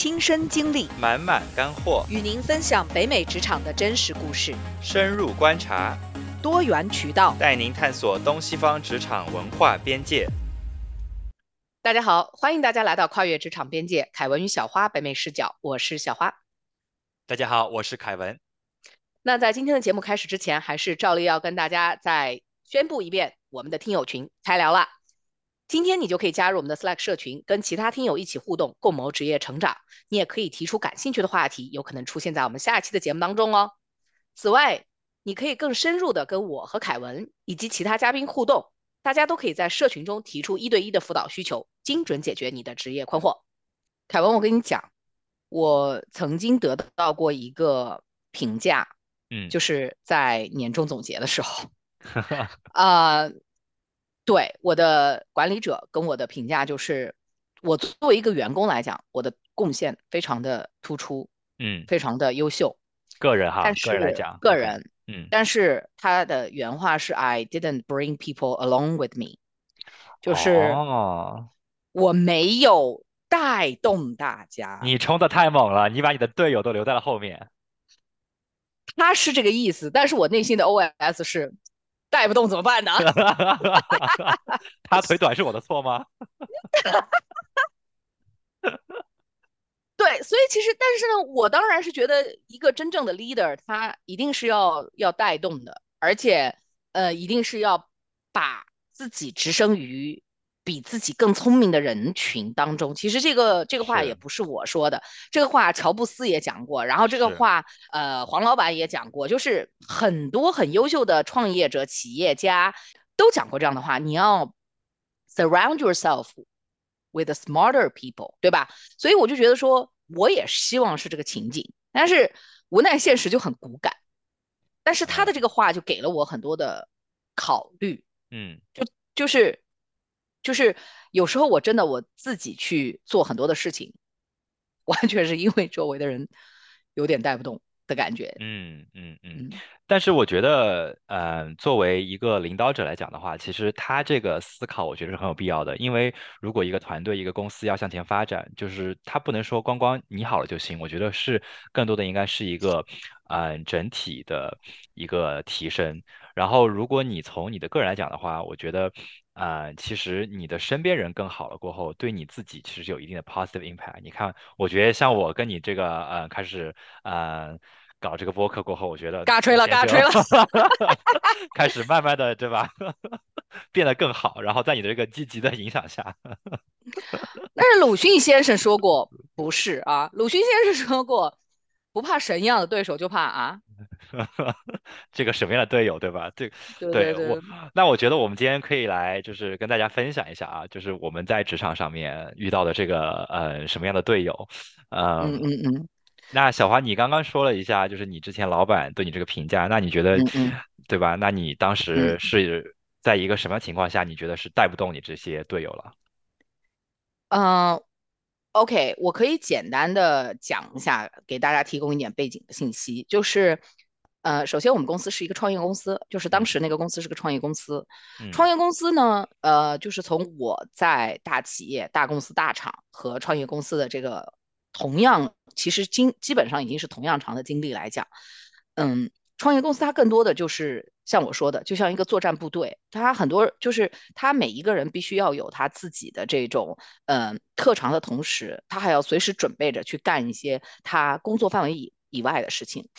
亲身经历，满满干货，与您分享北美职场的真实故事，深入观察，多元渠道，带您探索东西方职场文化边界。大家好，欢迎大家来到跨越职场边界，凯文与小花北美视角，我是小花。大家好，我是凯文。那在今天的节目开始之前，还是照例要跟大家再宣布一遍，我们的听友群开聊了。今天你就可以加入我们的 Slack 社群，跟其他听友一起互动，共谋职业成长。你也可以提出感兴趣的话题，有可能出现在我们下一期的节目当中哦。此外，你可以更深入的跟我和凯文以及其他嘉宾互动，大家都可以在社群中提出一对一的辅导需求，精准解决你的职业困惑。凯文，我跟你讲，我曾经得到过一个评价，嗯，就是在年终总结的时候，啊。对我的管理者跟我的评价就是，我作为一个员工来讲，我的贡献非常的突出，嗯，非常的优秀。个人哈，个人来讲，个人，嗯，但是他的原话是 "I didn't bring people along with me"，就是我没有带动大家。你冲的太猛了，你把你的队友都留在了后面。他是这个意思，但是我内心的 OS 是。带不动怎么办呢？他腿短是我的错吗？对，所以其实，但是呢，我当然是觉得一个真正的 leader，他一定是要要带动的，而且呃，一定是要把自己置身于。比自己更聪明的人群当中，其实这个这个话也不是我说的，这个话乔布斯也讲过，然后这个话呃黄老板也讲过，就是很多很优秀的创业者、企业家都讲过这样的话。你要 surround yourself with smarter people，对吧？所以我就觉得说，我也希望是这个情景，但是无奈现实就很骨感。但是他的这个话就给了我很多的考虑，嗯，就就是。就是有时候我真的我自己去做很多的事情，完全是因为周围的人有点带不动的感觉。嗯嗯嗯。但是我觉得，嗯，作为一个领导者来讲的话，其实他这个思考我觉得是很有必要的。因为如果一个团队、一个公司要向前发展，就是他不能说光光你好了就行。我觉得是更多的应该是一个，嗯，整体的一个提升。然后如果你从你的个人来讲的话，我觉得。啊，其实你的身边人更好了过后，对你自己其实有一定的 positive impact。你看，我觉得像我跟你这个，呃，开始，呃，搞这个播客过后，我觉得嘎吹了，嘎吹了，开始慢慢的，对吧？变得更好，然后在你的这个积极的影响下。但是鲁迅先生说过，不是啊，鲁迅先生说过，不怕神一样的对手，就怕啊。这个什么样的队友，对吧？对，对我，那我觉得我们今天可以来，就是跟大家分享一下啊，就是我们在职场上面遇到的这个呃什么样的队友，嗯嗯嗯。那小华，你刚刚说了一下，就是你之前老板对你这个评价，那你觉得，对吧？那你当时是在一个什么情况下，你觉得是带不动你这些队友了？嗯。OK，我可以简单的讲一下，给大家提供一点背景的信息。就是，呃，首先我们公司是一个创业公司，就是当时那个公司是个创业公司。创业公司呢，呃，就是从我在大企业、大公司、大厂和创业公司的这个同样，其实经基本上已经是同样长的经历来讲，嗯，创业公司它更多的就是。像我说的，就像一个作战部队，他很多就是他每一个人必须要有他自己的这种嗯特长的同时，他还要随时准备着去干一些他工作范围以以外的事情。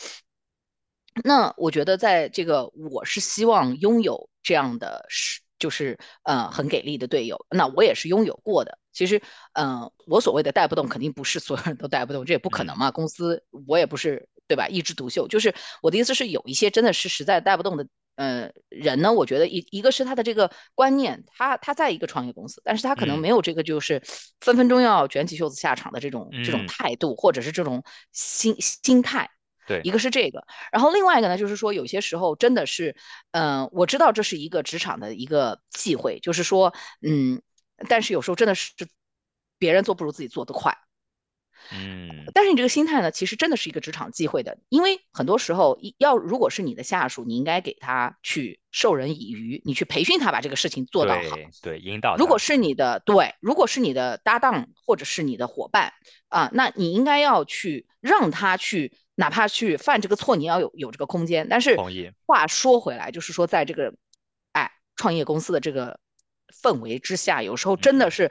那我觉得在这个，我是希望拥有这样的是就是呃很给力的队友。那我也是拥有过的。其实嗯，我所谓的带不动，肯定不是所有人都带不动，这也不可能嘛。公司我也不是对吧？一枝独秀，就是我的意思是有一些真的是实在带不动的。呃，人呢？我觉得一一个是他的这个观念，他他在一个创业公司，但是他可能没有这个就是分分钟要卷起袖子下场的这种这种态度，或者是这种心心态。对，一个是这个，然后另外一个呢，就是说有些时候真的是，嗯，我知道这是一个职场的一个忌讳，就是说，嗯，但是有时候真的是别人做不如自己做得快。嗯，但是你这个心态呢，其实真的是一个职场忌讳的，因为很多时候要如果是你的下属，你应该给他去授人以渔，你去培训他把这个事情做到好。对对，引导，如果是你的对，如果是你的搭档或者是你的伙伴啊，那你应该要去让他去，哪怕去犯这个错，你要有有这个空间。但是。话说回来，就是说在这个哎创业公司的这个氛围之下，有时候真的是。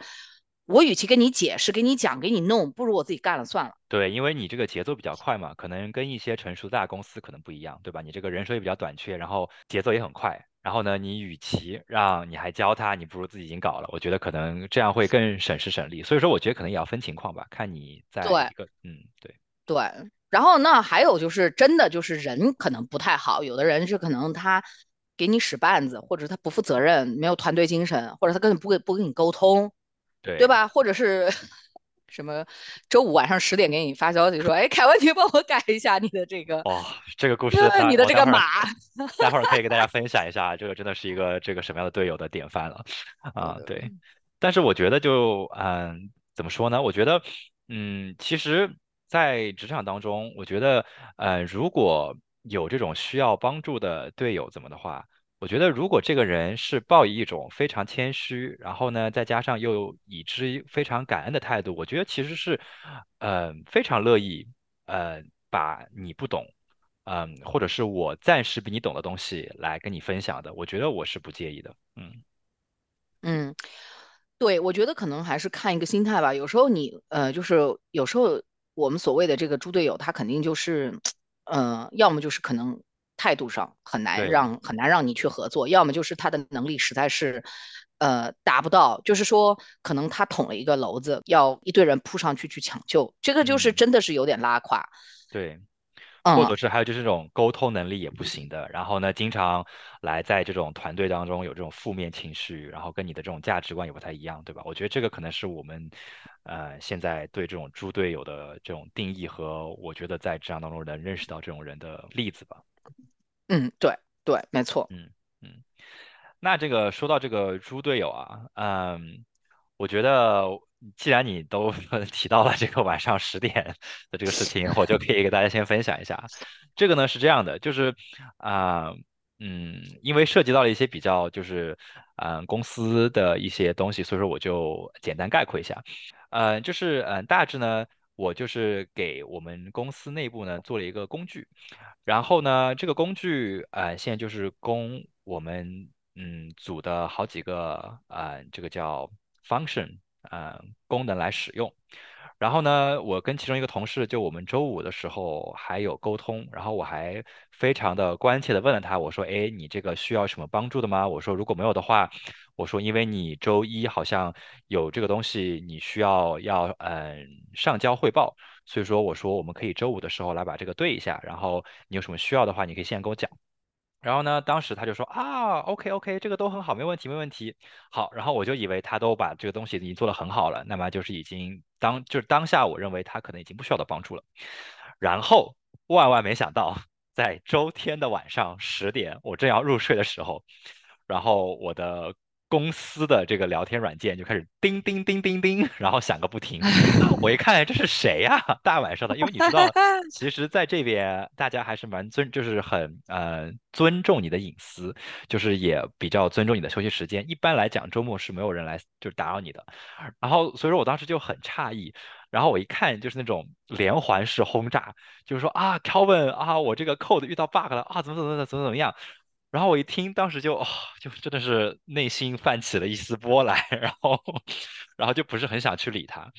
我与其跟你解释、给你讲、给你弄，不如我自己干了算了。对，因为你这个节奏比较快嘛，可能跟一些成熟大公司可能不一样，对吧？你这个人手也比较短缺，然后节奏也很快。然后呢，你与其让你还教他，你不如自己已经搞了。我觉得可能这样会更省时省力。所以说，我觉得可能也要分情况吧，看你在一个嗯，对对。然后那还有就是真的就是人可能不太好，有的人是可能他给你使绊子，或者他不负责任，没有团队精神，或者他根本不跟不跟你沟通。对对吧？或者是 什么周五晚上十点给你发消息说，哎，凯文，你帮我改一下你的这个哦，这个故事，你的这个码，待会儿可以给大家分享一下，这个真的是一个这个什么样的队友的典范了啊？对，但是我觉得就嗯，怎么说呢？我觉得嗯，其实，在职场当中，我觉得呃，如果有这种需要帮助的队友，怎么的话。我觉得，如果这个人是抱以一种非常谦虚，然后呢，再加上又以之非常感恩的态度，我觉得其实是，呃，非常乐意，呃，把你不懂，嗯，或者是我暂时比你懂的东西来跟你分享的。我觉得我是不介意的，嗯嗯，对，我觉得可能还是看一个心态吧。有时候你，呃，就是有时候我们所谓的这个猪队友，他肯定就是，嗯，要么就是可能。态度上很难让很难让你去合作，要么就是他的能力实在是，呃，达不到，就是说可能他捅了一个篓子，要一堆人扑上去去抢救，这个就是真的是有点拉垮。对，或者是还有就是这种沟通能力也不行的，然后呢，经常来在这种团队当中有这种负面情绪，然后跟你的这种价值观也不太一样，对吧？我觉得这个可能是我们呃现在对这种猪队友的这种定义和我觉得在职场当中能认识到这种人的例子吧。嗯，对对，没错。嗯嗯，那这个说到这个猪队友啊，嗯，我觉得既然你都 提到了这个晚上十点的这个事情，我就可以给大家先分享一下。这个呢是这样的，就是啊，嗯，因为涉及到了一些比较就是嗯公司的一些东西，所以说我就简单概括一下。呃，就是嗯大致呢，我就是给我们公司内部呢做了一个工具。然后呢，这个工具呃，现在就是供我们嗯组的好几个啊，这个叫 function 呃功能来使用。然后呢，我跟其中一个同事，就我们周五的时候还有沟通，然后我还非常的关切的问了他，我说，哎，你这个需要什么帮助的吗？我说如果没有的话，我说因为你周一好像有这个东西，你需要要嗯上交汇报。所以说，我说我们可以周五的时候来把这个对一下，然后你有什么需要的话，你可以现在跟我讲。然后呢，当时他就说啊，OK OK，这个都很好，没问题没问题。好，然后我就以为他都把这个东西已经做得很好了，那么就是已经当就是当下我认为他可能已经不需要的帮助了。然后万万没想到，在周天的晚上十点，我正要入睡的时候，然后我的。公司的这个聊天软件就开始叮叮叮叮叮，然后响个不停。我一看这是谁呀？大晚上的，因为你知道，其实在这边大家还是蛮尊，就是很呃尊重你的隐私，就是也比较尊重你的休息时间。一般来讲，周末是没有人来就是打扰你的。然后所以说我当时就很诧异，然后我一看就是那种连环式轰炸，就是说啊，Kevin 啊，我这个 code 遇到 bug 了啊，怎么怎么怎么怎么怎么样。然后我一听，当时就哦，就真的是内心泛起了一丝波澜，然后，然后就不是很想去理他，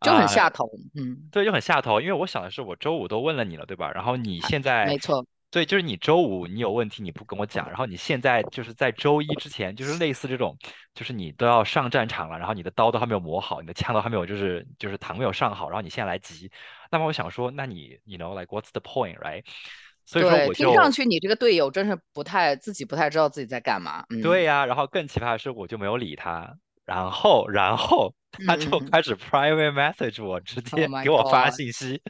就很下头，嗯，对，就很下头，因为我想的是，我周五都问了你了，对吧？然后你现在，没错，对，就是你周五你有问题你不跟我讲，然后你现在就是在周一之前，就是类似这种，就是你都要上战场了，然后你的刀都还没有磨好，你的枪都还没有，就是就是膛没有上好，然后你现在来急，那么我想说，那你，you know like what's the point，right？所以说我就听上去你这个队友真是不太自己不太知道自己在干嘛。对呀，然后更奇葩的是我就没有理他，然后然后他就开始 private message 我，直接给我发信息，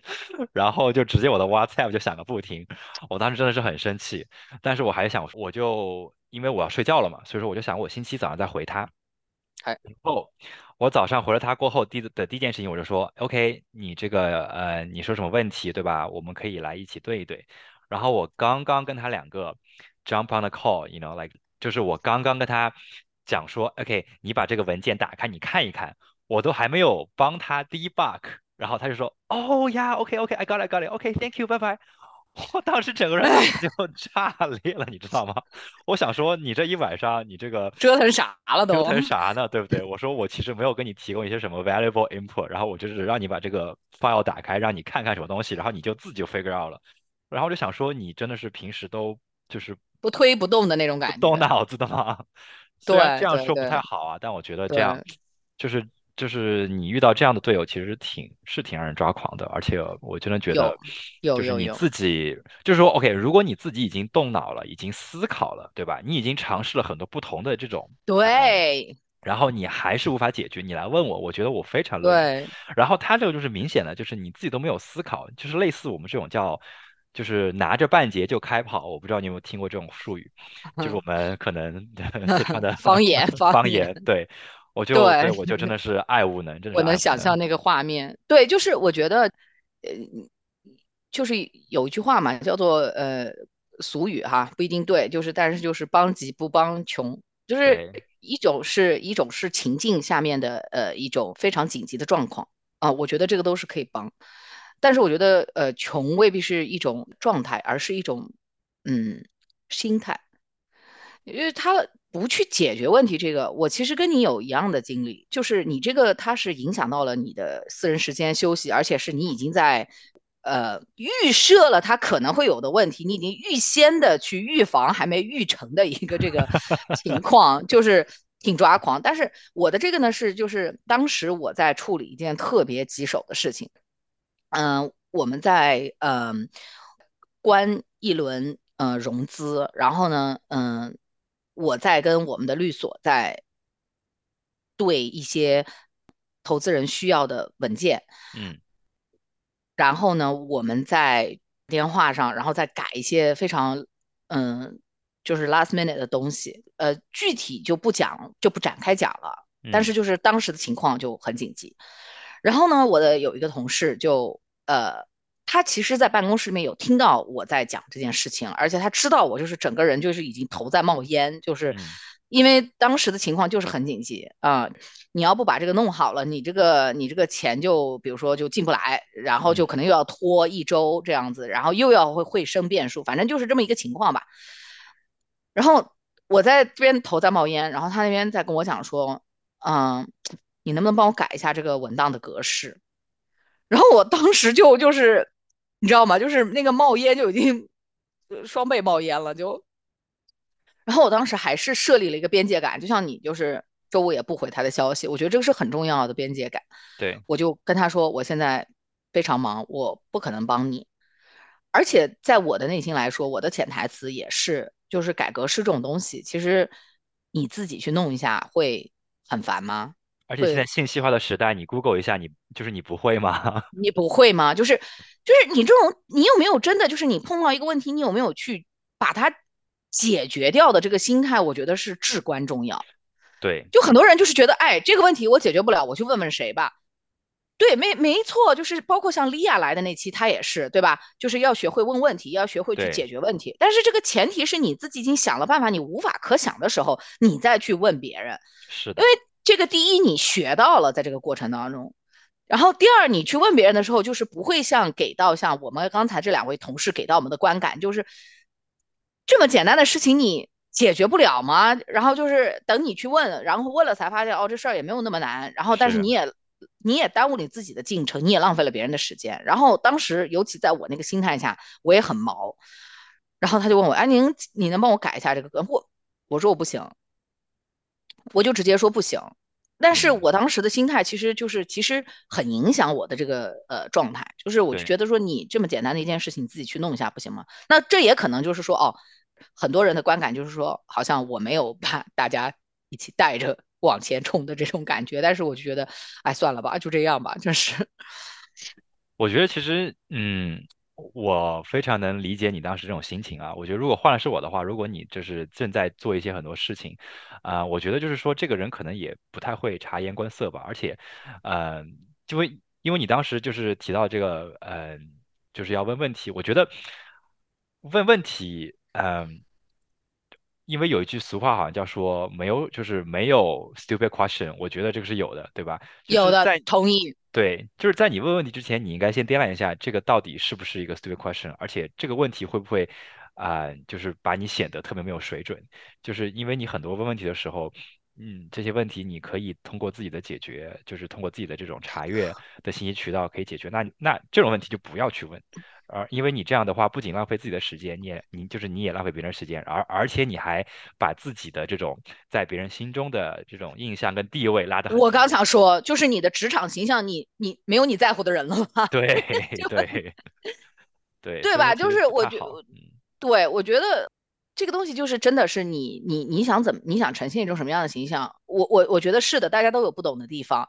然后就直接我的 WhatsApp 就响个不停。我当时真的是很生气，但是我还想我就因为我要睡觉了嘛，所以说我就想我星期早上再回他。还后，我早上回了他过后，第的第一件事情我就说，OK，你这个呃，你说什么问题，对吧？我们可以来一起对一对。然后我刚刚跟他两个 jump on the call，you know，like 就是我刚刚跟他讲说，OK，你把这个文件打开，你看一看，我都还没有帮他 debug，然后他就说，，Oh yeah，OK，OK，I got it，got it，OK，Thank you，拜拜。我当时整个人就炸裂了，你知道吗？我想说，你这一晚上，你这个折腾啥了都？折腾啥呢？对不对？我说我其实没有给你提供一些什么 valuable input，然后我就是让你把这个 file 打开，让你看看什么东西，然后你就自己就 figure out 了。然后我就想说，你真的是平时都就是不推不动的那种感觉，动脑子的吗？虽然这样说不太好啊，但我觉得这样就是就是你遇到这样的队友，其实挺是挺让人抓狂的。而且我真的觉得，就是你自己就是说，OK，如果你自己已经动脑了，已经思考了，对吧？你已经尝试了很多不同的这种对，然后你还是无法解决，你来问我，我觉得我非常乐意。然后他这个就是明显的，就是你自己都没有思考，就是类似我们这种叫。就是拿着半截就开跑，我不知道你有没有听过这种术语，就是我们可能 非常的 方言方言。对，我就对我就真的 是爱无能，真的。我能想象那个画面。对，就是我觉得，呃，就是有一句话嘛，叫做呃俗语哈，不一定对，就是但是就是帮急不帮穷，就是一种是一种是情境下面的呃一种非常紧急的状况啊，我觉得这个都是可以帮。但是我觉得，呃，穷未必是一种状态，而是一种，嗯，心态。因为他不去解决问题，这个我其实跟你有一样的经历，就是你这个它是影响到了你的私人时间休息，而且是你已经在，呃，预设了他可能会有的问题，你已经预先的去预防还没预成的一个这个 情况，就是挺抓狂。但是我的这个呢是，就是当时我在处理一件特别棘手的事情。嗯，我们在嗯关一轮嗯融资，然后呢，嗯，我在跟我们的律所在对一些投资人需要的文件，嗯，然后呢，我们在电话上，然后再改一些非常嗯就是 last minute 的东西，呃，具体就不讲，就不展开讲了，但是就是当时的情况就很紧急，然后呢，我的有一个同事就。呃，他其实，在办公室里面有听到我在讲这件事情，而且他知道我就是整个人就是已经头在冒烟，就是因为当时的情况就是很紧急啊！你要不把这个弄好了，你这个你这个钱就比如说就进不来，然后就可能又要拖一周这样子，然后又要会会生变数，反正就是这么一个情况吧。然后我在这边头在冒烟，然后他那边在跟我讲说，嗯，你能不能帮我改一下这个文档的格式？然后我当时就就是，你知道吗？就是那个冒烟就已经双倍冒烟了，就。然后我当时还是设立了一个边界感，就像你就是周五也不回他的消息，我觉得这个是很重要的边界感。对，我就跟他说，我现在非常忙，我不可能帮你。而且在我的内心来说，我的潜台词也是，就是改革是这种东西，其实你自己去弄一下会很烦吗？而且现在信息化的时代，你 Google 一下，你就是你不会吗？你不会吗？就是就是你这种，你有没有真的就是你碰到一个问题，你有没有去把它解决掉的这个心态？我觉得是至关重要。对，就很多人就是觉得，哎，这个问题我解决不了，我去问问谁吧。对，没没错，就是包括像莉亚来的那期，他也是，对吧？就是要学会问问题，要学会去解决问题。但是这个前提是你自己已经想了办法，你无法可想的时候，你再去问别人。是的，因为。这个第一，你学到了，在这个过程当中，然后第二，你去问别人的时候，就是不会像给到像我们刚才这两位同事给到我们的观感，就是这么简单的事情你解决不了吗？然后就是等你去问，然后问了才发现，哦，这事儿也没有那么难。然后但是你也你也耽误你自己的进程，你也浪费了别人的时间。然后当时尤其在我那个心态下，我也很毛。然后他就问我，哎，您你能帮我改一下这个？我，我说我不行。我就直接说不行，但是我当时的心态其实就是其实很影响我的这个呃状态，就是我就觉得说你这么简单的一件事情你自己去弄一下不行吗？那这也可能就是说哦，很多人的观感就是说好像我没有把大家一起带着往前冲的这种感觉，但是我就觉得哎算了吧，就这样吧，就是。我觉得其实嗯，我非常能理解你当时这种心情啊。我觉得如果换了是我的话，如果你就是正在做一些很多事情，啊、我觉得就是说这个人可能也不太会察言观色吧，而且，呃，就会因为你当时就是提到这个，呃，就是要问问题，我觉得问问题，嗯、因为有一句俗话好像叫说没有，就是没有 stupid question，我觉得这个是有的，对吧？有的，是在同意。对，就是在你问问题之前，你应该先掂量一下这个到底是不是一个 stupid question，而且这个问题会不会啊、就是把你显得特别没有水准。就是因为你很多问问题的时候，嗯，这些问题你可以通过自己的解决，就是通过自己的这种查阅的信息渠道可以解决。那那这种问题就不要去问。而因为你这样的话，不仅浪费自己的时间，你也你就是你也浪费别人时间，而而且你还把自己的这种在别人心中的这种印象跟地位拉得很我刚。想说，就是你的职场形象你，你没有你在乎的人了吧？对对对，对吧？就是我觉，对，我觉得这个东西就是真的是你你你想怎么你想呈现一种什么样的形象？我我我觉得是的，大家都有不懂的地方，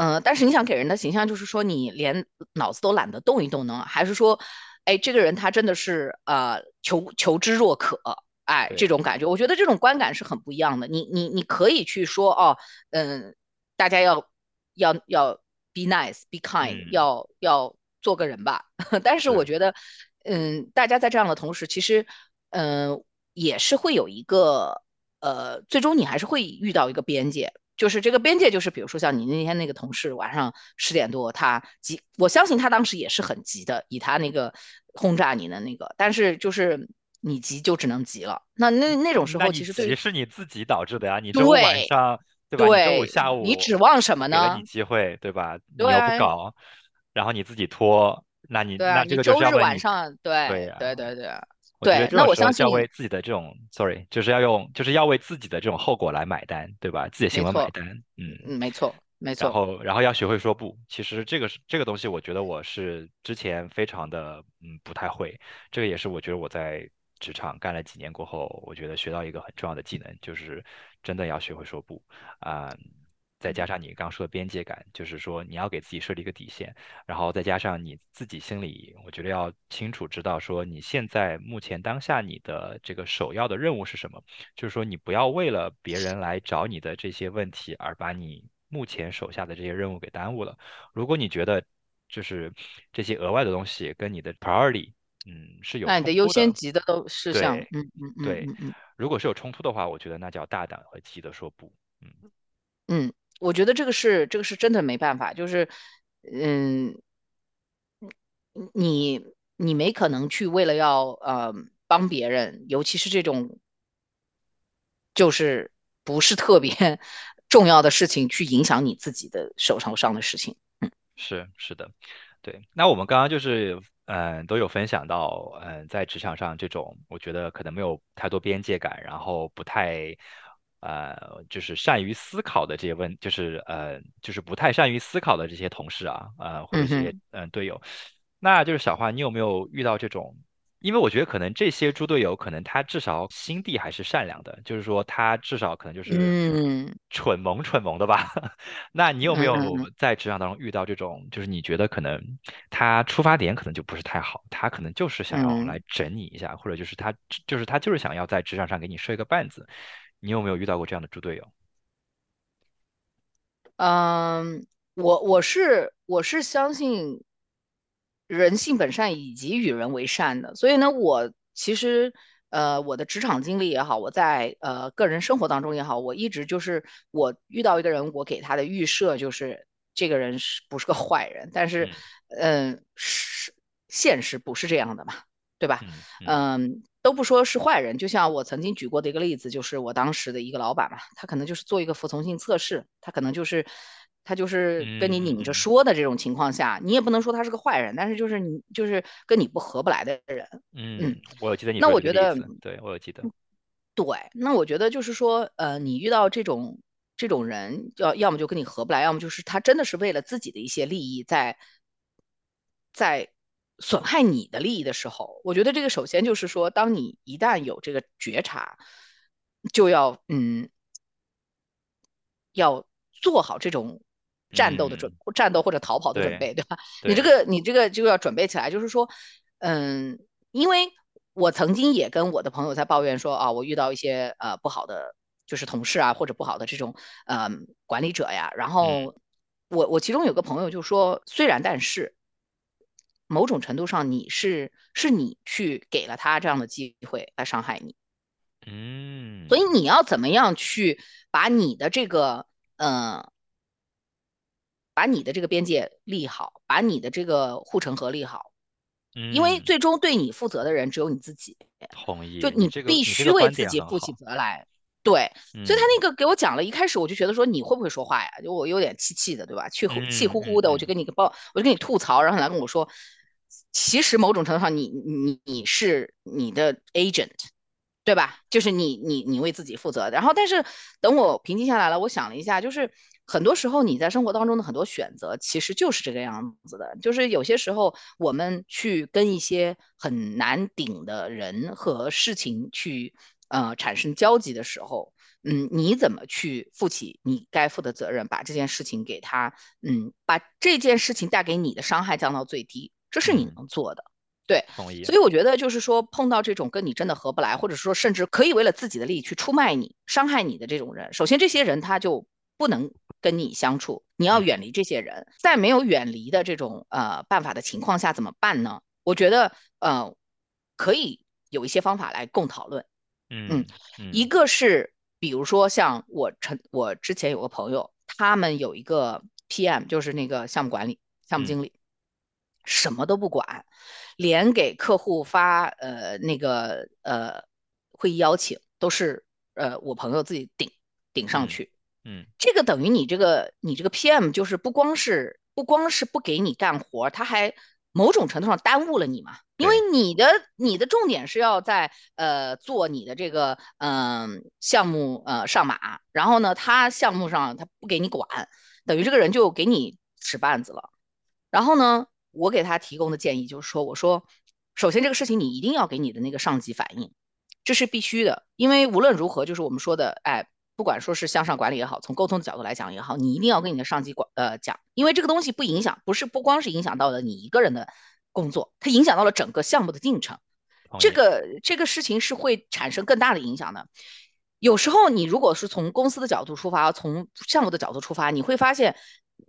嗯、但是你想给人的形象就是说你连脑子都懒得动一动呢，还是说，哎，这个人他真的是呃求求知若渴，哎，这，种感觉，我觉得这种观感是很不一样的。你你你可以去说哦，嗯，大家要要要 be nice, be kind，嗯，要要做个人吧。但是我，觉得，嗯，大家在这样的同时，其实，嗯，也是会有一个，呃，最终你还是会遇到一个边界，就是这个边界，就是比如说像你那天那个同事晚上十点多他急，我相信他当时也是很急的，以他那个轰炸你的那个，但是就是你急就只能急了，那那那种时候，其实对急是你自己导致的呀，你周五晚上，对吧？你周五，下午你指望什么呢给你？机会，对吧？你又不搞，然后你自己拖，那你那这个就是你周日晚上，对对对对对，那我相信要，为自己的这种，sorry，就是要用，就是要为自己的这种后果来买单，对吧？自己的行为买，单，嗯。嗯，没错，没错，然后，然后要学会说不。其实这个是这个东西，我觉得我是之前非常的嗯不太会。这个也是我觉得我在职场干了几年过后，我觉得学到一个很重要的技能，就是真的要学会说不啊。再加上你刚刚说的边界感，就是说你要给自己设立一个底线，然后再加上你自己心里，我觉得要清楚知道说你现在目前当下你的这个首要的任务是什么。就是说你不要为了别人来找你的这些问题而把你目前手下的这些任务给耽误了。如果你觉得就是这些额外的东西跟你的 priority，嗯，是有那你的优先级的都事项，对嗯嗯嗯对，如果是有冲突的话，我觉得那就要大胆和积极的说不。嗯，嗯，我觉得这个是这个是真的没办法，就是，嗯，你你没可能去为了要呃帮别人，尤其是这种就是不是特别 重要的事情，去影响你自己的手头上的事情。嗯是是的。对，那我们刚刚就是，嗯，都有分享到，嗯，在职场上这种，我觉得可能没有太多边界感，然后不太，呃，就是善于思考的这些问，就是呃，就是不太善于思考的这些同事啊，呃，或者这些嗯队友，那就是小花，你有没有遇到这种？因为我觉得可能这些猪队友，可能他至少心地还是善良的，就是说他至少可能就是嗯蠢萌蠢萌的吧。那你有没有在职场当中遇到这种，就是你觉得可能他出发点可能就不是太好，他可能就是想要嗯来整你一下，或者就是他就是他就是想要在职场上给你设一个绊子，你有没有遇到过这样的猪队友？嗯，我我是我是相信人性本善以及与人为善的，所以呢，我其实呃我的职场经历也好，我在呃个人生活当中也好，我一直就是我遇到一个人，我给他的预设就是这个人是不是个坏人，但是嗯嗯是现实不是这样的嘛，对吧？嗯。都不说是坏人，就像我曾经举过的一个例子，就是我当时的一个老板嘛，他可能就是做一个服从性测试，他可能就是他就是跟你拧着嗯。说的这种情况下，你也不能说他是个坏人，但是就是你就是跟你不合不来的人，嗯，嗯，我有记得你那我觉得对，我有记得，对，那我觉得就是说，呃，你遇到这种这种人，要要么就跟你合不来，要么就是他真的是为了自己的一些利益在在损害你的利益的时候，我觉得这个首先就是说，当你一旦有这个觉察，就要嗯要做好这种。战斗的准战斗或者逃跑的准备，对吧？你这个你这个就要准备起来，就是说，嗯，因为我曾经也跟我的朋友在抱怨说啊，我遇到一些呃不好的就是同事啊或者不好的这种呃管理者呀，然后我我其中有个朋友就说，虽然但是。某种程度上，你是是你去给了他这样的机会来伤害你，嗯，所以你要怎么样去把你的这个，呃，把你的这个边界立好，把你的这个护城河立好，嗯，因为最终对你负责的人只有你自己，同意，就你必须为自己负起责来。对，所以他那个给我讲了一开始我就觉得说你会不会说话呀？就我有点气气的，对吧？气气呼呼的，我就跟你报，我就跟你吐槽，然后来跟我说。其实某种程度上，你你你是你的 agent，对吧？就是你你你为自己负责。然后，但是等我平静下来了，我想了一下，就是很多时候你在生活当中的很多选择，其实就是这个样子的。就是有些时候我们去跟一些很难顶的人和事情去呃产生交集的时候，嗯，你怎么去负起你该负的责任，把这件事情给他，嗯，把这件事情带给你的伤害降到最低。这是你能做的，对，所以我觉得就是说，碰到这种跟你真的合不来，或者说甚至可以为了自己的利益去出卖你、伤害你的这种人，首先这些人他就不能跟你相处，你要远离这些人。在没有远离的这种呃办法的情况下，怎么办呢？我觉得呃可以有一些方法来共讨论。嗯嗯，一个是比如说像我陈我之前有个朋友，他们有一个 PM，就是那个项目管理、项目经理。什么都不管，连给客户发呃那个呃会议邀请都是呃我朋友自己顶顶上去，嗯，这个等于你这个你这个 PM 就是不光是不光是不给你干活，他还某种程度上耽误了你嘛，因为你的你的重点是要在呃做你的这个嗯项目呃上马，然后呢他项目上他不给你管，等于这个人就给你使绊子了，然后呢。我给他提供的建议就是说，我说，首先这个事情你一定要给你的那个上级反映，这是必须的，因为无论如何，就是我们说的，哎，不管说是向上管理也好，从沟通的角度来讲也好，你一定要跟你的上级管呃讲，因为这个东西不影响，不是不光是影响到了你一个人的工作，它影响到了整个项目的进程，这个这个事情是会产生更大的影响的。有时候你如果是从公司的角度出发，从项目的角度出发，你会发现。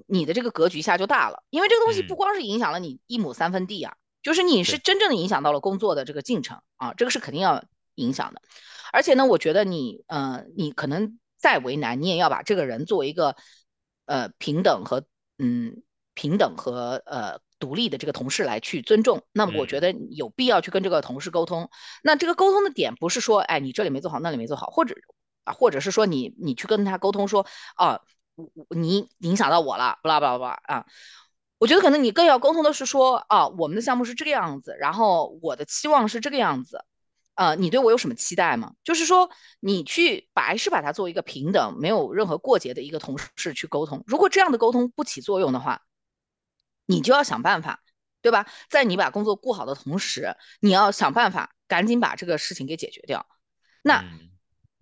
你的这个格局下就大了，因为这个东西不光是影响了你一亩三分地啊，就是你是真正的影响到了工作的这个进程啊，这个是肯定要影响的。而且呢，我觉得你呃，你可能再为难，你也要把这个人作为一个呃平等和嗯平等和呃独立的这个同事来去尊重。那么我觉得有必要去跟这个同事沟通。那这个沟通的点不是说，哎，你这里没做好，那里没做好，或者啊，或者是说你你去跟他沟通说啊。你影响到我了，不啦不啦不啦啊！我觉得可能你更要沟通的是说啊，我们的项目是这个样子，然后我的期望是这个样子，呃，你对我有什么期待吗？就是说你去把还是把它作为一个平等、没有任何过节的一个同事去沟通。如果这样的沟通不起作用的话，你就要想办法，对吧？在你把工作顾好的同时，你要想办法赶紧把这个事情给解决掉。那。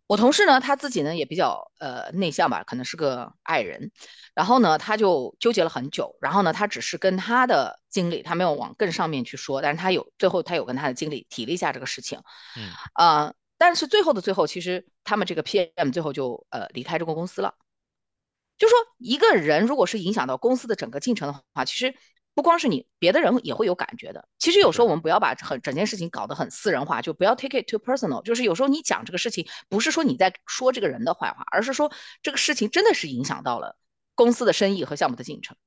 我同事呢，他自己呢也比较呃内向吧，可能是个爱人，然后呢他就纠结了很久，然后呢他只是跟他的经理，他没有往更上面去说，但是他有最后他有跟他的经理提了一下这个事情，嗯啊，但是最后的最后，其实他们这个 PM 最后就呃离开这个公司了，就说一个人如果是影响到公司的整个进程的话，其实。不光是你，别的人也会有感觉的。其实有时候我们不要把很整件事情搞得很私人化，就不要 take it too personal。就是有时候你讲这个事情，不是说你在说这个人的坏话，而是说这个事情真的是影响到了公司的生意和项目的进程。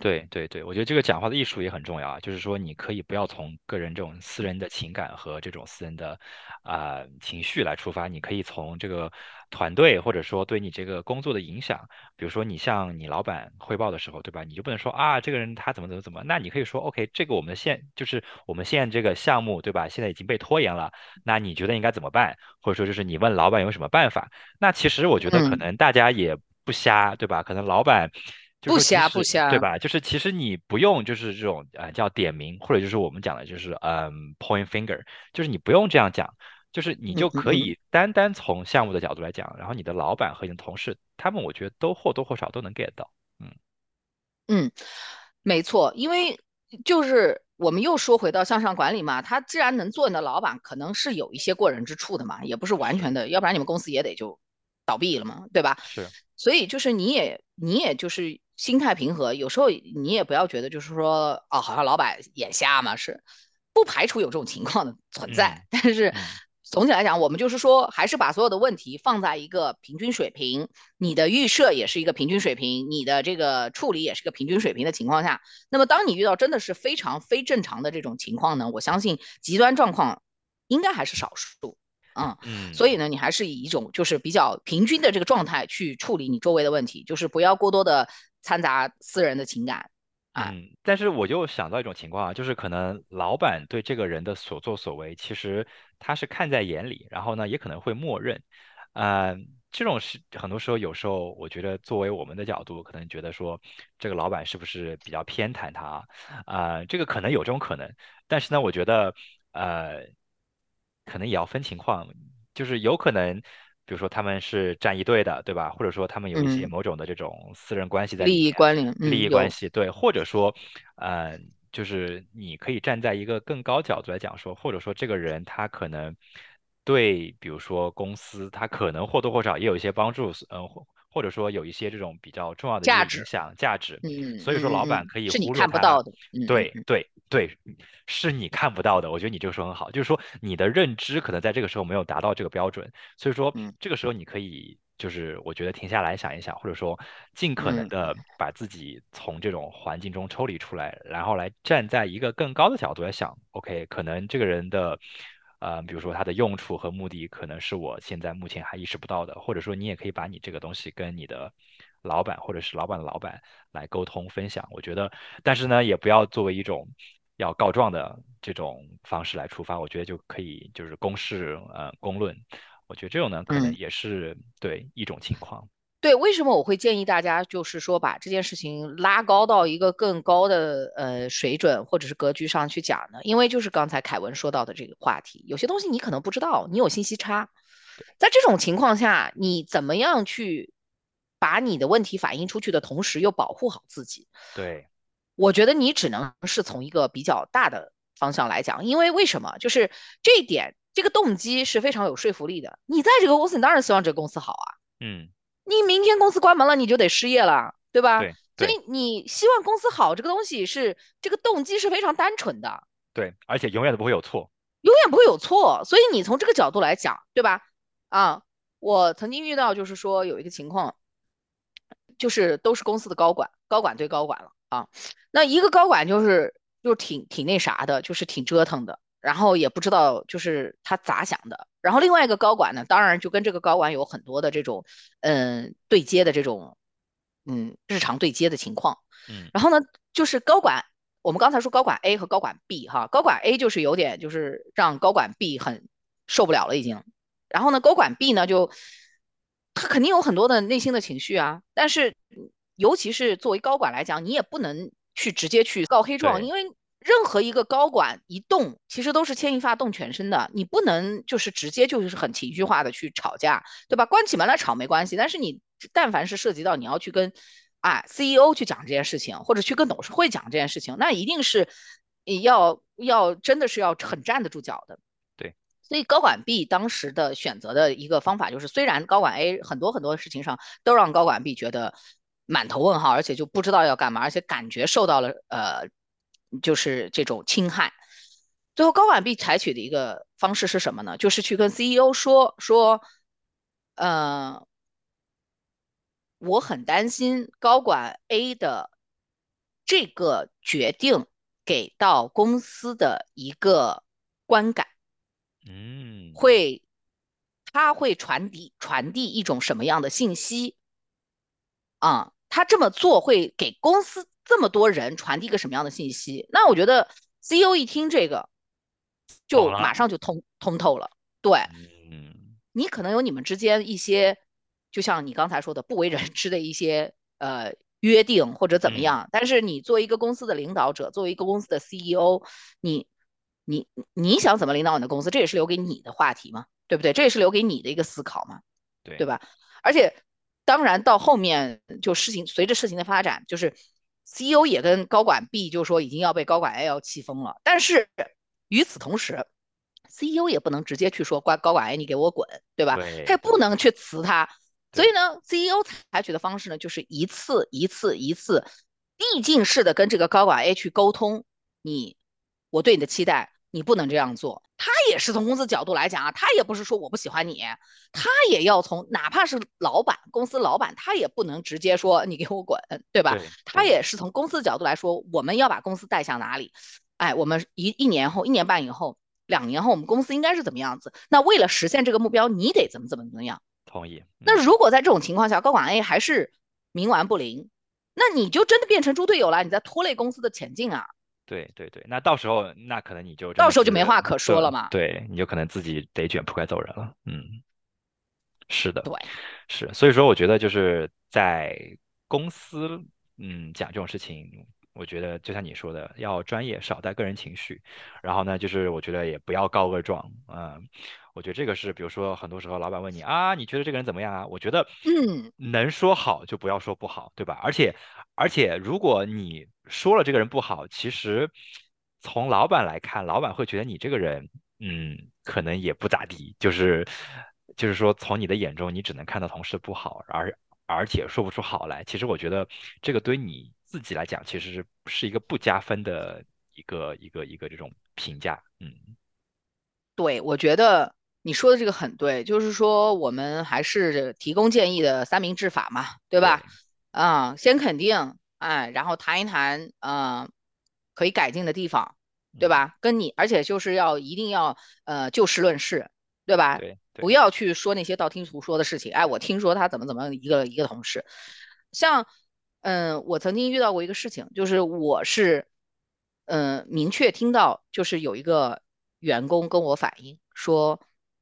对对对，我觉得这个讲话的艺术也很重要啊，就是说你可以不要从个人这种私人的情感和这种私人的啊情绪来出发，你可以从这个团队或者说对你这个工作的影响，比如说你向你老板汇报的时候，对吧？你就不能说啊这个人他怎么怎么怎么，那你可以说 OK，这个我们的现就是我们现在这个项目，对吧？现在已经被拖延了，那你觉得应该怎么办？或者说就是你问老板有什么办法？那其实我觉得可能大家也不瞎，对吧？可能老板。不瞎不瞎，对吧？就是其实你不用就是这种呃叫点名，或者就是我们讲的就是嗯 point finger，就是你不用这样讲，就是你就可以单单从项目的角度来讲，然后你的老板和你的同事，他们我觉得都或多或少都能 get 到，嗯。嗯，没错，因为就是我们又说回到向上管理嘛，他既然能做你的老板，可能是有一些过人之处的嘛，也不是完，全的，要不然你们公司也得就倒闭了嘛，对吧？是，所以就是你也你也就是心态平和，有时候你也不要觉得就是说哦，好像老板眼瞎嘛，是不排除有这种情况的存在，嗯但是嗯总体来讲，我们就是说还是把所有的问题放在一个平均水平，你的预设也是一个平均水平，你的这个处理也是个平均水平的情况下，那么当你遇到真的是非常非正常的这种情况呢，我相信极端状况应该还是少数。嗯，所以嗯。呢，你还是以一种就是比较平均的这个状态去处理你周围的问题，就是不要过多的掺杂私人的情感啊。嗯，但是我就想到一种情况啊，就是可能老板对这个人的所作所为，其实他是看在眼里，然后呢，也可能会默认。嗯、这种是很多时候，有时候我觉得作为我们的角度，可能觉得说这个老板是不是比较偏袒他啊、这个可能有这种可能，但是呢，我觉得呃，可能也要分情况，就是有可能。比如说他们是站一队的，对吧？或者说他们有一些嗯，某种的这种私人关系在里利益，关联，嗯，利益关系，对，或者说，呃，就是你可以站在一个更高角度来讲说，或者说这个人他可能对，比如说公司，他可能或多或少也有一些帮助，嗯、或或者说有一些这种比较重要的价值，影响价值，嗯所以说老板可以忽略他。看不到的，对嗯对对，是你看不到的。我觉得你这个说很好，就是说你的认知可能在这个时候没有达到这个标准，所以说嗯这个时候你可以就是我觉得停下来想一想，或者说尽可能嗯的把自己从这种环境中抽离出来，然后来站在一个更高的角度来想，OK，可能这个人的。呃，比如说它的用处和目的可能是我现在目前还意识不到的，或者说你也可以把你这个东西跟你的老板或者是老板的老板来沟通分享。我觉得，但是呢，也不要作为一种要告状的这种方式来出发，我觉得就可以就是公事呃公论，我觉得这种呢可能嗯。也是对一种情况。对，为什么我会建议大家就是说把这件事情拉高到一个更高的呃水准或者是格局上去讲呢？因为就是刚才凯文说到的这个话题，有些东西你可能不知道，你有信息差，在这种情况下，你怎么样去把你的问题反映出去的同时又保护好自己？对我觉得你只能是从一个比较大的方向来讲，因为为什么？就是这一点，这个动机是非常有说服力的。你在这个公司，你当然希望这个公司好啊。嗯，你明天公司关门了，你就得失业了，对吧？对所以你希望公司好，这个东西是这个动机是非常单纯的，对，而且永远都不会有错。永远不会有错。所以你从这个角度来讲，对吧？啊，我曾经遇到就是说有一个情况，就是都是公司的高管，高管对高管了啊。那一个高管就是就挺挺那啥的，就是挺折腾的，然后也不知道就是他咋想的。然后另外一个高管呢，当然就跟这个高管有很多的这种嗯对接的这种嗯日常对接的情况。嗯然后呢，就是高管，我们刚才说高管 A 和高管 B 哈，高管 A 就是有点就是让高管 B 很受不了了已经。然后呢，高管 B 呢就他肯定有很多的内心的情绪啊，但是尤其是作为高管来讲，你也不能去直接去告黑状，因为任何一个高管一动，其实都是牵一发动全身的，你不能就是直接就是很情绪化的去吵架，对吧？关起门来吵没关系，但是你但凡是涉及到你要去跟啊 CEO 去讲这件事情，或者去跟董事会讲这件事情，那一定是要要真的是要很站得住脚的。对，所以高管 B 当时的选择的一个方法就是，虽然高管 A 很多很多事情上都让高管 B 觉得满头问号，而且就不知道要干嘛，而且感觉受到了呃就是这种侵害。最后高管 B 采取的一个方式是什么呢？就是去跟 CEO 说说，呃，我很担心高管 A 的这个决定给到公司的一个观感。嗯会，他会传递传递一种什么样的信息啊？他这么做会给公司这么多人传递一个什么样的信息？那我觉得 CEO 一听这个，就马。上就通通透了。对嗯你可能有你们之间一些，就像你刚才说的不为人知的一些呃约定或者怎么嗯样，但是你作为一个公司的领导者，作为一个公司的 CEO，你你你想怎么领导你的公司，这也是留给你的话题嘛，对不对？这也是留给你的一个思考嘛，对对，吧？而且当然到后面就事情随着事情的发展，就是 CEO 也跟高管 B 就说已经要被高管 A 要气疯了，但是与此同时，CEO 也不能直接去说高高管 A 你给我滚，对吧？对他也不能去辞他，所以呢，CEO 采取的方式呢，就是一次一次一次递进式的跟这个高管 A 去沟通，你我对你的期待，你不能这样做。他也是从公司角度来讲啊，他也不是说我不喜欢你，他也要从哪怕是老板，公司老板，他也不能直接说你给我滚，对吧？对他也是从公司的角度来说，我们要把公司带向哪里？哎，我们一一年后、一年半以后、两年后，我们公司应该是怎么样子？那为了实现这个目标，你得怎么怎么怎么样？同意。那嗯如果在这种情况下，高管 A 还是冥顽不灵，那你就真的变成猪队友了，你在拖累公司的前进啊！对对对，那到时候那可能你就到时候就没话可说了嘛。对，你就可能自己得卷铺盖走人了。嗯，是的，对，是，所以说我觉得就是在公司，嗯，讲这种事情，我觉得就像你说的，要专业，少带个人情绪。然后呢，就是我觉得也不要告个状，嗯，我觉得这个是，比如说很多时候老板问你啊，你觉得这个人怎么样啊？我觉得，嗯，能说好就不要说不好，对吧？而且而且如果你说了这个人不好，其实从老板来看，老板会觉得你这个人，嗯，可能也不咋地，就是就是说从你的眼中，你只能看到同事不好，而而且说不出好来。其实我觉得这个对你自己来讲，其实是是一个不加分的一个一个一个这种评价，嗯，对，我觉得你说的这个很对，就是说我们还是提供建议的三明治法嘛，对吧？对啊、先肯定，哎，然后谈一谈，嗯、可以改进的地方，对嗯，吧？跟你，而且就是要一定要呃就事论事，对吧？对对，不要去说那些道听途说的事情。哎，我听说他怎么怎么一个一个同事，像嗯，我曾经遇到过一个事情，就是我是嗯明确听到，就是有一个员工跟我反映说，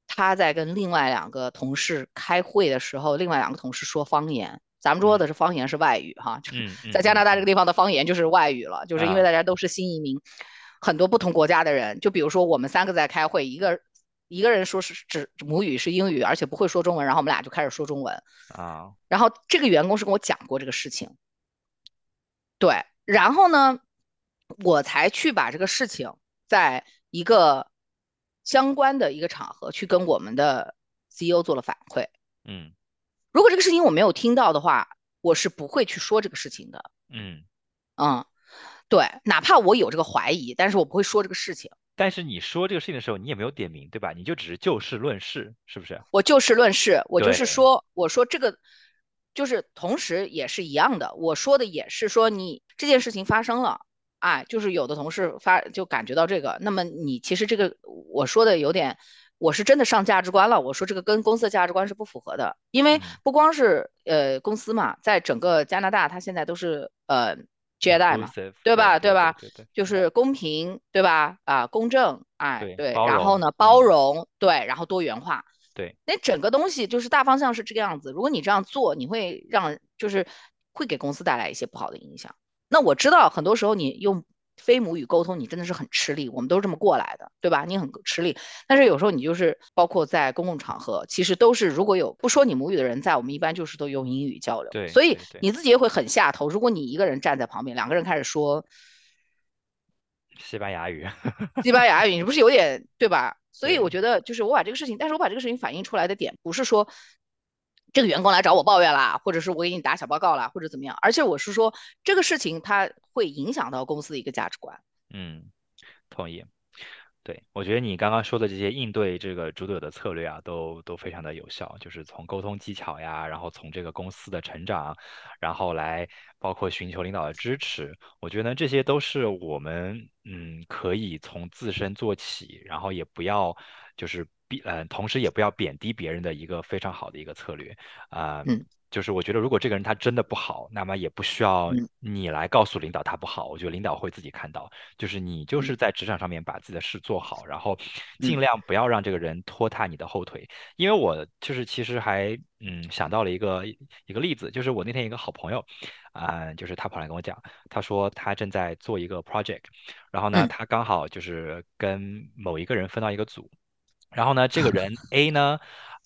他在跟另外两个同事开会的时候，另外两个同事说方言。咱们说嗯。的是方言是外语哈，嗯嗯在加拿大这嗯个地方的方言就是外语了，就是因为啊，大家都是新移民，很多不同国家的人，就比如说我们三个在开会，一个一个人说是指母语是英语，而且不会说中文，然后我们俩就开始说中文，啊，然后这个员工是跟我讲过这个事情，对，然后呢，我才去把这个事情在一个相关的一个场合去跟我们的 CEO 做了反馈。嗯如果这个事情我没有听到的话，我是不会去说这个事情的。嗯。嗯，对，哪怕我有这个怀疑，但是我不会说这个事情。但是你说这个事情的时候，你也没有点名，对吧？你就只是就事论事，是不是？我就事论事，我就是，说，我说这个就是同时也是一样的，我说的也是说你这件事情发生了，哎，就是有的同事发就感觉到这个，那么你其实这个我说的有点，我是真的上价值观了，我说这个跟公司的价值观是不符合的，因为嗯不光是呃公司嘛，在整个加拿大，它现在都是呃 JEDI 嘛，对吧？对吧？就是公平，对吧？啊，公正，哎，对，对，然后呢，包嗯，容，对，然后多元化。对，那整个东西就是大方向是这个样子。如果你这样做，你会让就是会给公司带来一些不好的影响。那我知道很多时候你用非母语沟通，你真的是很吃力，我们都是这么过来的，对吧？你很吃力，但是有时候你就是包括在公共场合，其实都是如果有不说你母语的人在，我们一般就是都用英语交流，对所以你自己也会很下头。如果你一个人站在旁边，两个人开始说西班牙语，西班牙语，你不是有点对吧？所以我，觉得就是我把这个事情，但是我把这个事情反映出来的点，不是说这个员工来找我抱怨啦，或者是我给你打小报告啦，或者怎么样，而且我是说这个事情它会影响到公司的一个价值观。嗯，同意。对，我觉得你刚刚说的这些应对这个猪队友的策略啊，都都非常的有效，就是从沟通技巧呀，然后从这个公司的成长，然后来包括寻求领导的支持，我觉得这些都是我们嗯可以从自身做起，然后也不要就是贬呃，同时也不要贬低别人的一个非常好的一个策略啊。嗯就是我觉得，如果这个人他真的不好，那么也不需要嗯你来告诉领导他不好，我觉得领导会自己看到。就是你就嗯是在职场上面把自己的事做好，然后尽嗯量不要让这个人拖沓你的后腿。因为我就是其实还嗯想到了一个一个例子，就是我那天一个好朋友，啊、就是他跑来跟我讲，他说他正在做一个 project，然后呢，嗯他刚好就是跟某一个人分到一个组。然后呢，这个人 A 呢，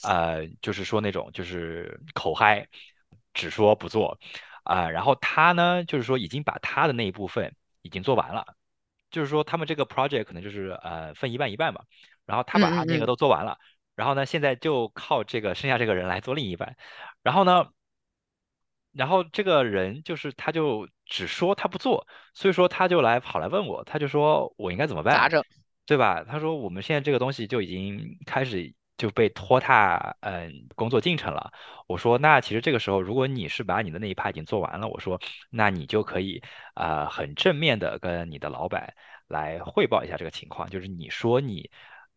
呃，就是说那种就是口嗨，只说不做，啊、然后他呢，就是说已经把他的那一部分已经做完了，就是说他们这个 project 可能就是呃分一半一半嘛，然后他把他那个都做完了，然后呢，现在就靠这个剩下这个人来做另一半，然后呢。然后这个人就是他就只说他不做，所以说他就来跑来问我，他就说我应该怎么办，咋整？对吧？他说我们现在这个东西就已经开始就被拖沓，嗯，工作进程了。我说那其实这个时候，如果你是把你的那一趴已经做完了，我说那你就可以啊、很正面的跟你的老板来汇报一下这个情况，就是你说你。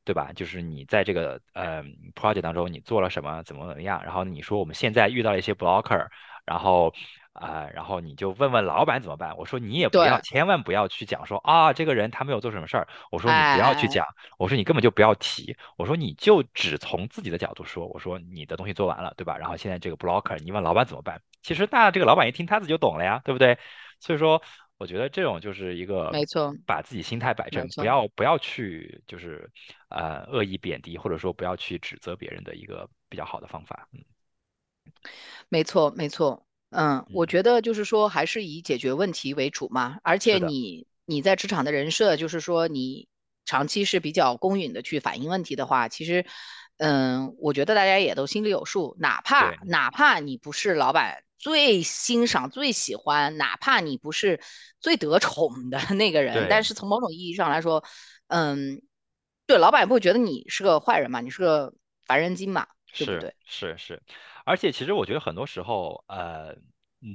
对吧？就是你在这个呃 project 当中，你做了什么，怎么怎么样，然后你说我们现在遇到了一些 blocker，然后啊、然后你就问问老板怎么办。我说你也不要，千万不要去讲说啊，这个人他没有做什么事儿。我说哎你不要去讲，我说你根本就不要提，我说你就只从自己的角度说，我说你的东西做完了，对吧？然后现在这个 blocker，你问老板怎么办？其实那这个老板一听他自己就懂了呀，对不对？所以说，我觉得这种就是一个没错把自己心态摆正，不。要不要去就是呃恶意贬低，或者说不要去指责别人的一个比较好的方法。嗯没错，没错，嗯，我嗯，觉得就是说，还是以解决问题为主嘛。而且，你你在职场的人设，就是说你长期是比较公允的去反映问题的话，其实，嗯，我觉得大家也都心里有数。哪怕哪怕你不是老板最欣赏、最喜欢，哪怕你不是最得宠的那个人，但。是从某种意义上来说，嗯，对，老板也不会觉得你是个坏人嘛，你是个烦人精嘛，对不是对？是是，而且其实我觉得很多时候，呃，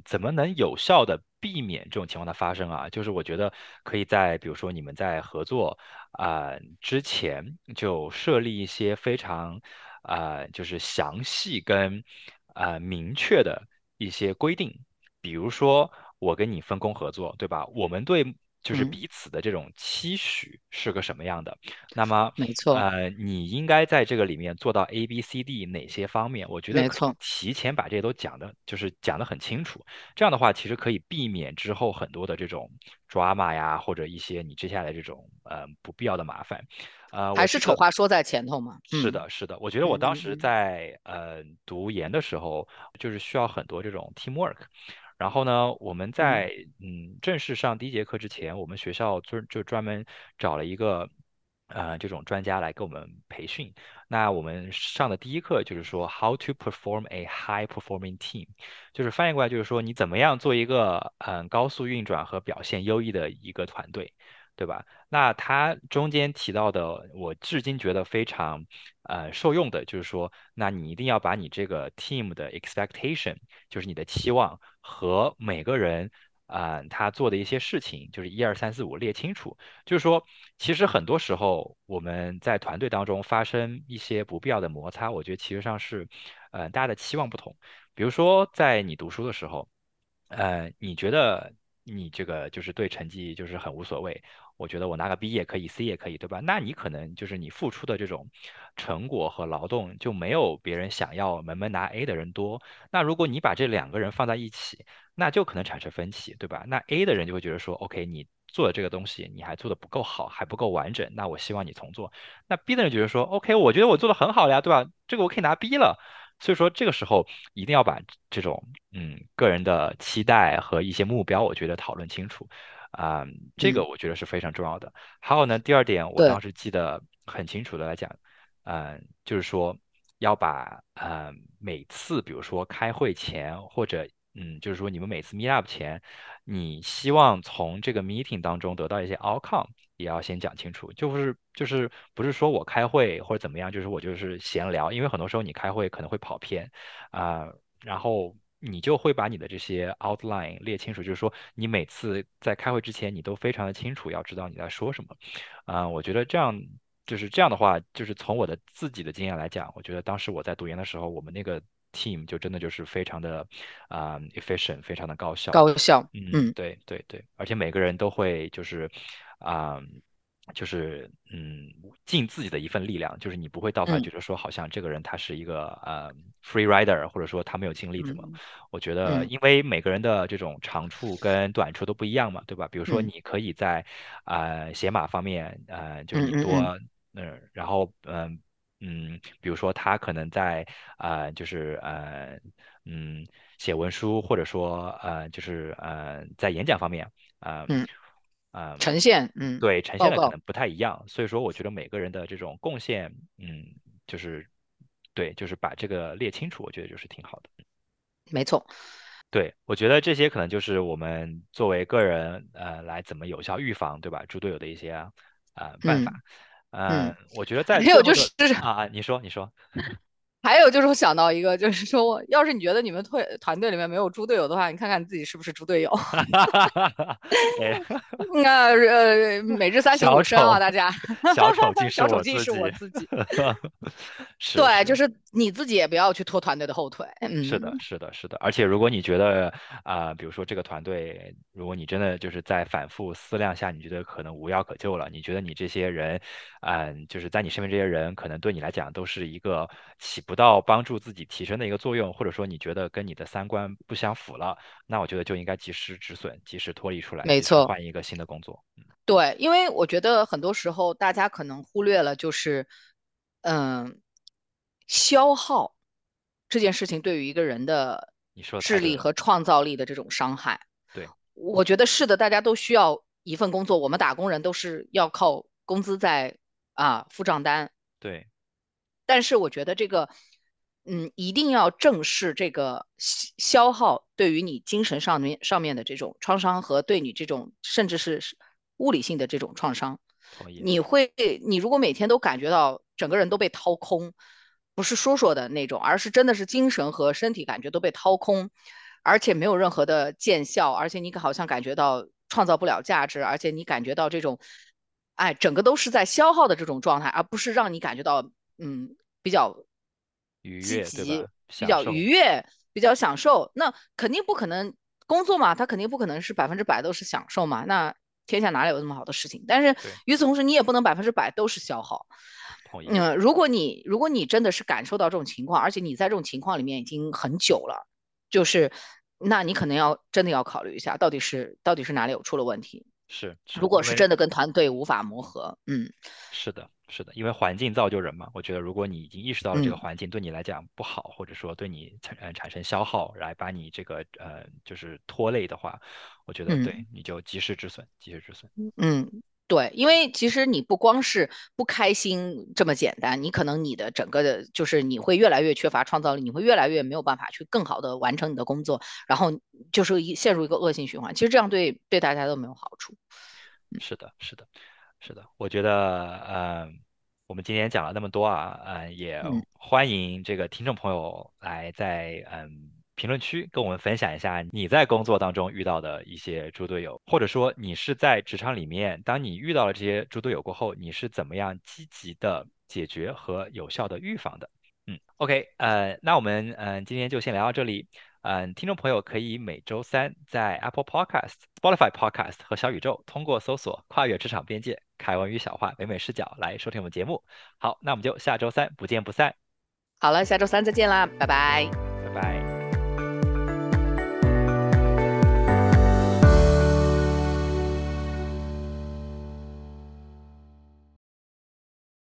怎么能有效的避免这种情况的发生啊？就是我觉得可以在比如说你们在合作啊、之前就设立一些非常啊、就是详细跟啊、明确的一些规定，比如说我跟你分工合作，对吧？我们对就是嗯，彼此的这种期许是个什么样的？那么没错。呃，你应该在这个里面做到 A、B、C、D 哪些方面？我觉得没错，提前把这些都讲的，就是讲的很清楚。这样的话，其实可以避免之后很多的这种 drama 呀，或者一些你接下来这种呃不必要的麻烦。呃，还是丑话说在前头嘛。嗯是的，是的，我觉得我嗯当时在呃读研的时候，就是需要很多这种 teamwork。然后呢，我们嗯。在嗯正式上第一节课之前，我们学校专就专门找了一个呃这种专家来给我们培训。那我们上的第一课就是说 how to perform a high performing team，就是翻译过来就是说你怎么样做一个嗯高速运转和表现优异的一个团队，对吧？那他中间提到的，我至今觉得非常呃受用的，就是说，那你一定要把你这个 team 的 expectation，就是你的期望和每个人啊、呃他做的一些事情，就是一二三四五列清楚。就是说，其实很多时候我们在团队当中发生一些不必要的摩擦，我觉得其实上是呃大家的期望不同。比如说在你读书的时候。呃，你觉得你这个就是对成绩就是很无所谓？我觉得我拿个 B 也可以，C 也可以，对吧？那你可能就是你付出的这种成果和劳动就没有别人想要门门拿 A 的人多。那如果你把这两个人放在一起，那就可能产生分歧，对吧？那 A 的人就会觉得说，OK，你做的这个东西你还做的不够好，还不够完整，那我希望你重做。那 B 的人觉得说，OK，我觉得我做的很好呀，对吧？这个我可以拿 B 了。所以说这个时候一定要把这种嗯个人的期待和一些目标，我觉得讨论清楚啊、这个嗯，我觉得是非常重要的。还有呢，第二点我对，当时记得很清楚的来讲，嗯、就是说要把呃每次比如说开会前或者嗯就是说你们每次 meet up 前，你希望从这个 meeting 当中得到一些 outcome。也要先讲清楚，就是就是不是说我开会或者怎么样，就是我就是闲聊，因为很多时候你开会可能会跑偏啊、然后你就会把你的这些 outline 列清楚，就是说你每次在开会之前，你都非常的清楚，要知道你在说什么啊、我觉得这样就是这样的话，就是从我的自己的经验来讲，我觉得当时我在读研的时候，我们那个 team 就真的就是非常的啊、efficient，非常的高效。高效。嗯，嗯对对对，而且每个人都会就是啊、就是嗯，尽自己的一份力量，就是你不会到头来嗯觉得说好像这个人他是一个呃 free rider，或者说他没有尽力怎么？嗯我觉得，嗯因为每个人的这种长处跟短处都不一样嘛，对吧？比如说嗯你可以在呃写码方面，呃，就是你多，嗯然后嗯。嗯，比如说他可能在呃，就是呃嗯写文书或者说呃就是呃在演讲方面啊嗯啊呈现嗯对呈现的可能不太一样，所以说我觉得每个人的这种贡献，嗯就是对就是把这个列清楚，我觉得就是挺好的。没错对，我觉得这些可能就是我们作为个人，呃，来怎么有效预防，对吧？猪队友的一些呃办法。嗯我觉得在 还有就是啊啊，你说你说，还有就是我想到一个，就是说，要是你觉得你们队团队里面没有猪队友的话，你看看你自己是不是猪队友。那呃，每日三省吾身啊，大家，小丑 小丑竟是我自己，我自己。对。就是你自己也不要去拖团队的后腿。是的，嗯，是的，是的，而且如果你觉得啊、比如说这个团队，如果你真的就是在反复思量下，你觉得可能无药可救了，你觉得你这些人，嗯、就是在你身边这些人，可能对你来讲都是一个起不到帮助自己提升的一个作用，或者说你觉得跟你的三观不相符了，那我觉得就应该及时止损，及时脱离出来，没错。换一个新的工作。对，因为我觉得很多时候大家可能忽略了，就是嗯，消耗这件事情对于一个人的你说智力和创造力的这种伤害。对我觉得是的，大家都需要一份工作，我们打工人都是要靠工资在啊付账单，对，但是我觉得这个，嗯，一定要正视这个消消耗对于你精神上面上面的这种创伤和对你这种甚至是是物理性的这种创伤。你会，你如果每天都感觉到整个人都被掏空，不是说说的那种，而是真的是精神和身体感觉都被掏空，而且没有任何的见效，而且你好像感觉到创造不了价值，而且你感觉到这种，哎，整个都是在消耗的这种状态，而不是让你感觉到，嗯，比较愉悦？比较，愉悦、比较享受。那肯定不可能，工作嘛，他肯定不可能是百分之百都是享受嘛。那天下哪里有那么好的事情？但是，与此同时，你也不能百分之百都是消耗。嗯，如果你如果你真的是感受到这种情况，而且你在这种情况里面已经很久了，就是那你可能要真的要考虑一下，到底是到底是哪里有出了问题。是是，如果是真的跟团队无法磨合，嗯是的，是的，因为环境造就人嘛。我觉得，如果你已经意识到了这个嗯，环境对你来讲不好，或者说对你产呃产生消耗，来把你这个呃就是拖累的话，我觉得对嗯。你就及时止损，及时止损。嗯，对，因为其实你不光是不开心这么简单，你可能你的整个的，就是你会越来越缺乏创造力，你会越来越没有办法去更好的完成你的工作，然后就是一陷入一个恶性循环。其实这样对对大家都没有好处。是的，是的，是的，我觉得，嗯，我们今天讲了那么多啊，嗯，也嗯欢迎这个听众朋友来在嗯评论区跟我们分享一下你在工作当中遇到的一些猪队友，或者说你是在职场里面，当你遇到了这些猪队友过后，你是怎么样积极的解决和有效的预防的？嗯，OK，呃，那我们嗯、呃今天就先聊到这里。嗯，听众朋友可以每周三在 Apple Podcast、Spotify Podcast 和小宇宙通过搜索“跨越职场边界”，凯文与小花北美视角来收听我们节目。好，那我们就下周三不见不散。好了，下周三再见啦，拜拜拜拜。